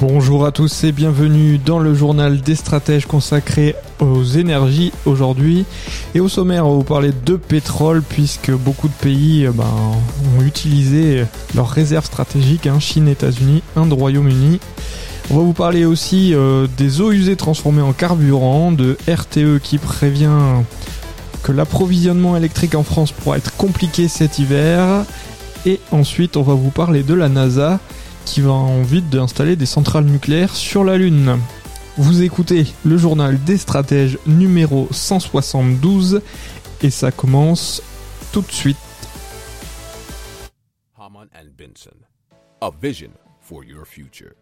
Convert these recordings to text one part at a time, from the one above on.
Bonjour à tous et bienvenue dans le journal des stratèges consacré aux énergies aujourd'hui. Et au sommaire, on va vous parler de pétrole puisque beaucoup de pays euh, ben, ont utilisé leurs réserves stratégiques, hein, Chine, États-Unis, Inde, Royaume-Uni. On va vous parler aussi euh, des eaux usées transformées en carburant, de RTE qui prévient que l'approvisionnement électrique en France pourra être compliqué cet hiver. Et ensuite, on va vous parler de la NASA qui va envie d'installer des centrales nucléaires sur la Lune. Vous écoutez le journal des stratèges numéro 172 et ça commence tout de suite. Haman and Benson, a vision for your future.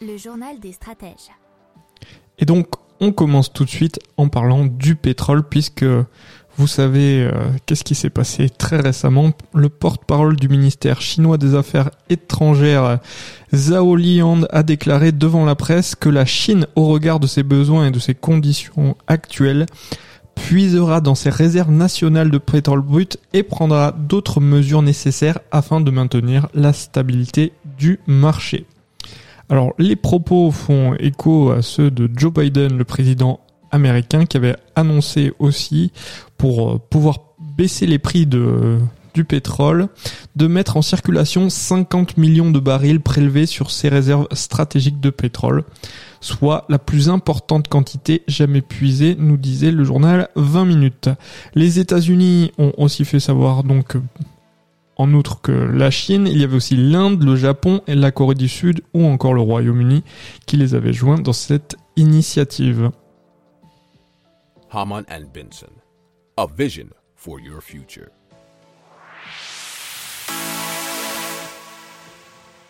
Le journal des stratèges. Et donc, on commence tout de suite en parlant du pétrole puisque vous savez euh, qu'est-ce qui s'est passé très récemment Le porte-parole du ministère chinois des Affaires étrangères, Zhao Liang, a déclaré devant la presse que la Chine, au regard de ses besoins et de ses conditions actuelles, puisera dans ses réserves nationales de pétrole brut et prendra d'autres mesures nécessaires afin de maintenir la stabilité du marché. Alors les propos font écho à ceux de Joe Biden, le président américain qui avait annoncé aussi pour euh, pouvoir baisser les prix du pétrole, de mettre en circulation 50 millions de barils prélevés sur ses réserves stratégiques de pétrole, soit la plus importante quantité jamais puisée, nous disait le journal 20 minutes. Les États-Unis ont aussi fait savoir donc en outre que la Chine, il y avait aussi l'Inde, le Japon et la Corée du Sud ou encore le Royaume-Uni qui les avaient joints dans cette initiative. Haman and Benson, a vision for your future.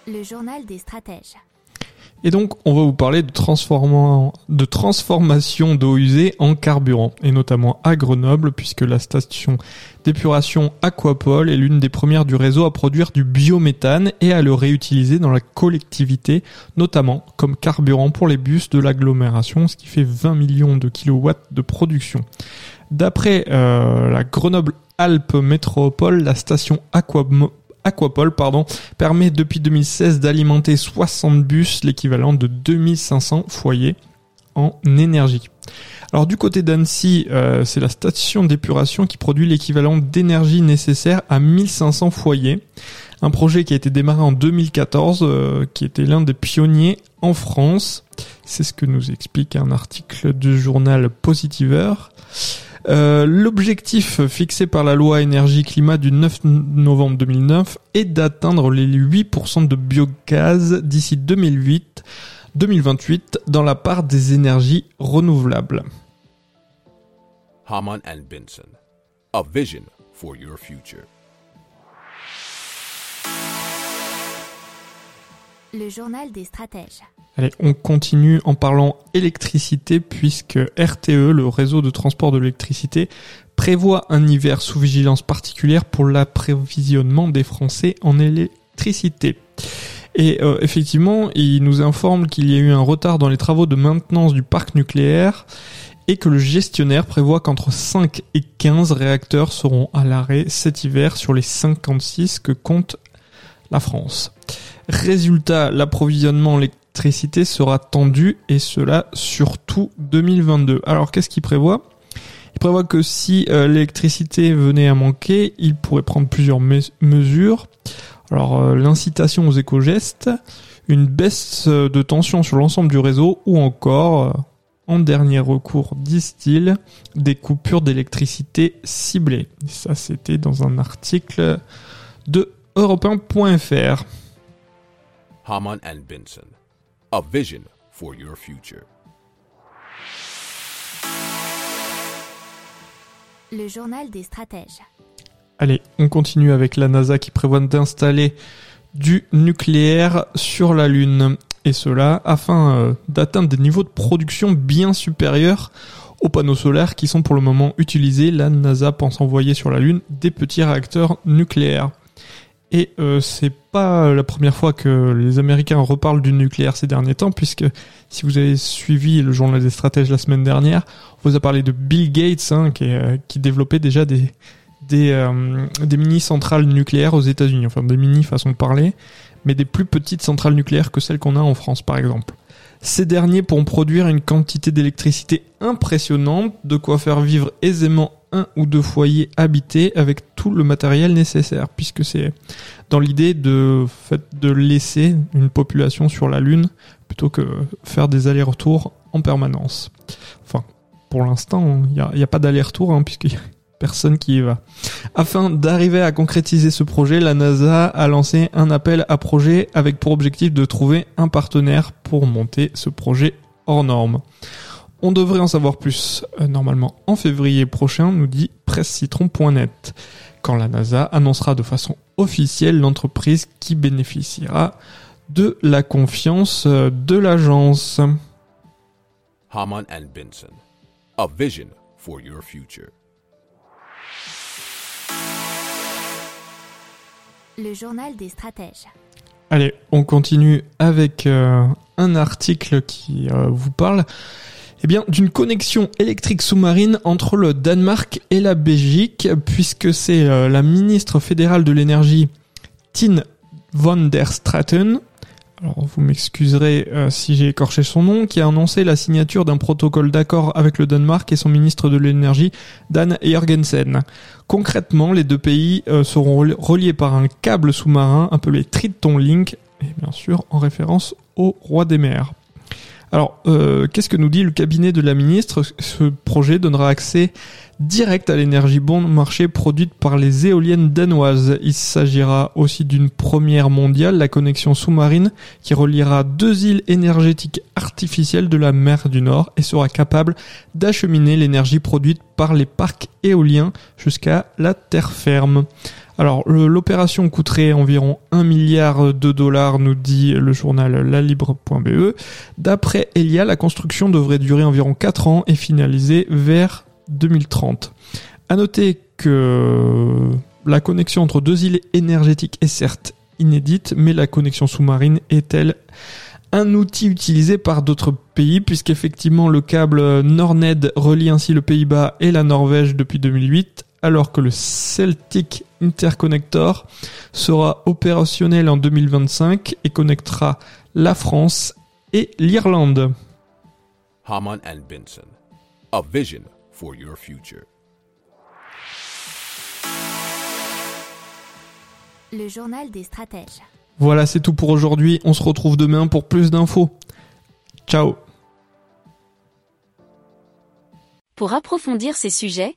Le journal des stratèges. Et donc, on va vous parler de, transformation d'eau usée en carburant, et notamment à Grenoble, puisque la station d'épuration Aquapol est l'une des premières du réseau à produire du biométhane et à le réutiliser dans la collectivité, notamment comme carburant pour les bus de l'agglomération, ce qui fait 20 millions de kilowatts de production. D'après euh, la Grenoble Alpes Métropole, la station Aquamo- Aquapol pardon, permet depuis 2016 d'alimenter 60 bus, l'équivalent de 2500 foyers en énergie. Alors du côté d'Annecy, euh, c'est la station d'épuration qui produit l'équivalent d'énergie nécessaire à 1500 foyers. Un projet qui a été démarré en 2014, euh, qui était l'un des pionniers en France. C'est ce que nous explique un article du journal Positiveur. Euh, L'objectif fixé par la loi énergie-climat du 9 novembre 2009 est d'atteindre les 8% de biogaz d'ici 2008, 2028 dans la part des énergies renouvelables. Haman Benson, a vision for your future. Le journal des stratèges. Allez, on continue en parlant électricité puisque RTE, le réseau de transport de l'électricité, prévoit un hiver sous vigilance particulière pour l'approvisionnement des Français en électricité. Et euh, effectivement, il nous informe qu'il y a eu un retard dans les travaux de maintenance du parc nucléaire et que le gestionnaire prévoit qu'entre 5 et 15 réacteurs seront à l'arrêt cet hiver sur les 56 que compte la France. Résultat, l'approvisionnement en électricité sera tendu et cela sur tout 2022. Alors qu'est-ce qu'il prévoit? Il prévoit que si euh, l'électricité venait à manquer, il pourrait prendre plusieurs mes- mesures. Alors euh, l'incitation aux éco-gestes, une baisse euh, de tension sur l'ensemble du réseau ou encore, en dernier recours, disent-ils, des coupures d'électricité ciblées. Ça c'était dans un article de europe1.fr. Haman and Benson, a vision for your future. Le journal des stratèges. Allez, on continue avec la NASA qui prévoit d'installer du nucléaire sur la Lune. Et cela afin euh, d'atteindre des niveaux de production bien supérieurs aux panneaux solaires qui sont pour le moment utilisés. La NASA pense envoyer sur la Lune des petits réacteurs nucléaires. Et euh, c'est pas la première fois que les Américains reparlent du nucléaire ces derniers temps, puisque si vous avez suivi le journal des stratèges la semaine dernière, on vous a parlé de Bill Gates, hein, qui, euh, développait déjà des des, euh, des mini centrales nucléaires aux États-Unis, enfin des mini façon de parler, mais des plus petites centrales nucléaires que celles qu'on a en France, par exemple. Ces derniers pourront produire une quantité d'électricité impressionnante, de quoi faire vivre aisément un ou deux foyers habités avec tout le matériel nécessaire, puisque c'est dans l'idée de, laisser une population sur la Lune plutôt que faire des allers-retours en permanence. Enfin, pour l'instant, il n'y a, pas d'aller-retour, hein, puisqu'il y a personne qui y va. Afin d'arriver à concrétiser ce projet, la NASA a lancé un appel à projet avec pour objectif de trouver un partenaire pour monter ce projet hors norme. On devrait en savoir plus euh, normalement en février prochain, nous dit pressecitron.net, quand la NASA annoncera de façon officielle l'entreprise qui bénéficiera de la confiance euh, de l'agence. Haman and Benson. A vision for your future. Le journal des stratèges. Allez, on continue avec euh, un article qui euh, vous parle eh bien, d'une connexion électrique sous-marine entre le Danemark et la Belgique, puisque c'est euh, la ministre fédérale de l'énergie, Tine van der Straten, alors vous m'excuserez euh, si j'ai écorché son nom, qui a annoncé la signature d'un protocole d'accord avec le Danemark et son ministre de l'énergie, Dan Jorgensen. Concrètement, les deux pays euh, seront reliés par un câble sous-marin appelé Triton Link, et bien sûr en référence au roi des mers. Alors, euh, qu'est-ce que nous dit le cabinet de la ministre? Ce projet donnera accès direct à l'énergie bon marché produite par les éoliennes danoises. Il s'agira aussi d'une première mondiale, la connexion sous-marine qui reliera deux îles énergétiques artificielles de la mer du Nord et sera capable d'acheminer l'énergie produite par les parcs éoliens jusqu'à la terre ferme. Alors l'opération coûterait environ 1 milliard de dollars, nous dit le journal lalibre.be. D'après Elia, la construction devrait durer environ 4 ans et finaliser vers 2030. À noter que la connexion entre deux îles énergétiques est certes inédite, mais la connexion sous-marine est-elle un outil utilisé par d'autres pays, puisqu'effectivement le câble Nordned relie ainsi le Pays-Bas et la Norvège depuis 2008, alors que le Celtic Interconnector sera opérationnel en 2025 et connectera la France et l'Irlande. Haman and Benson. A vision for your future. Le journal des stratèges. Voilà, c'est tout pour aujourd'hui. On se retrouve demain pour plus d'infos. Ciao. Pour approfondir ces sujets,